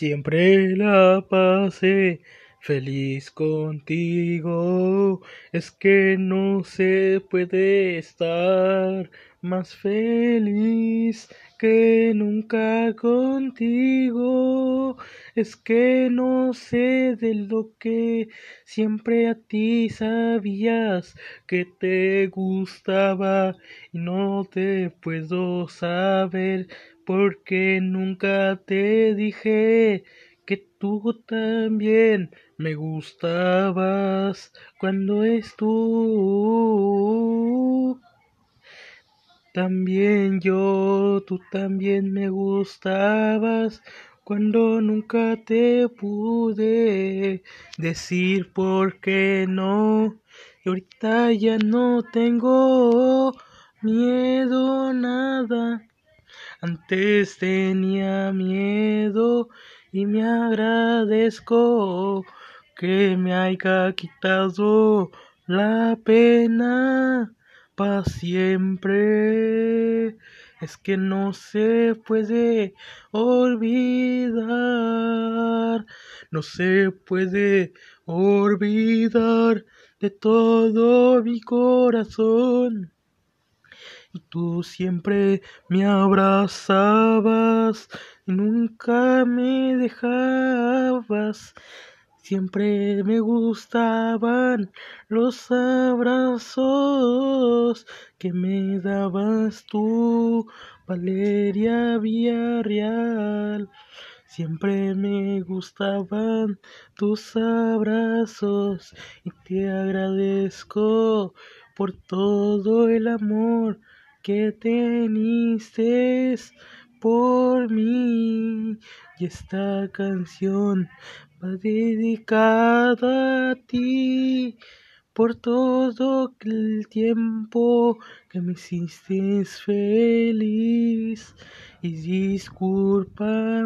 Siempre la pasé feliz contigo. Es que no se puede estar más feliz que nunca contigo. Es que no sé de lo que siempre a ti sabías que te gustaba y no te puedo saber porque nunca te dije que tú también me gustabas cuando es tú. También yo, tú también me gustabas cuando nunca te pude decir por qué no. Y ahorita ya no tengo miedo nada. Antes tenía miedo y me agradezco que me haya quitado la pena para siempre. Es que no se puede olvidar, no se puede olvidar de todo mi corazón y tú siempre me abrazabas y nunca me dejabas. Siempre me gustaban los abrazos que me dabas tú, Valeria Villarreal. Siempre me gustaban tus abrazos y te agradezco por todo el amor que teniste por mí. Y esta canción va dedicada a ti por todo el tiempo que me hiciste feliz. Y discúlpame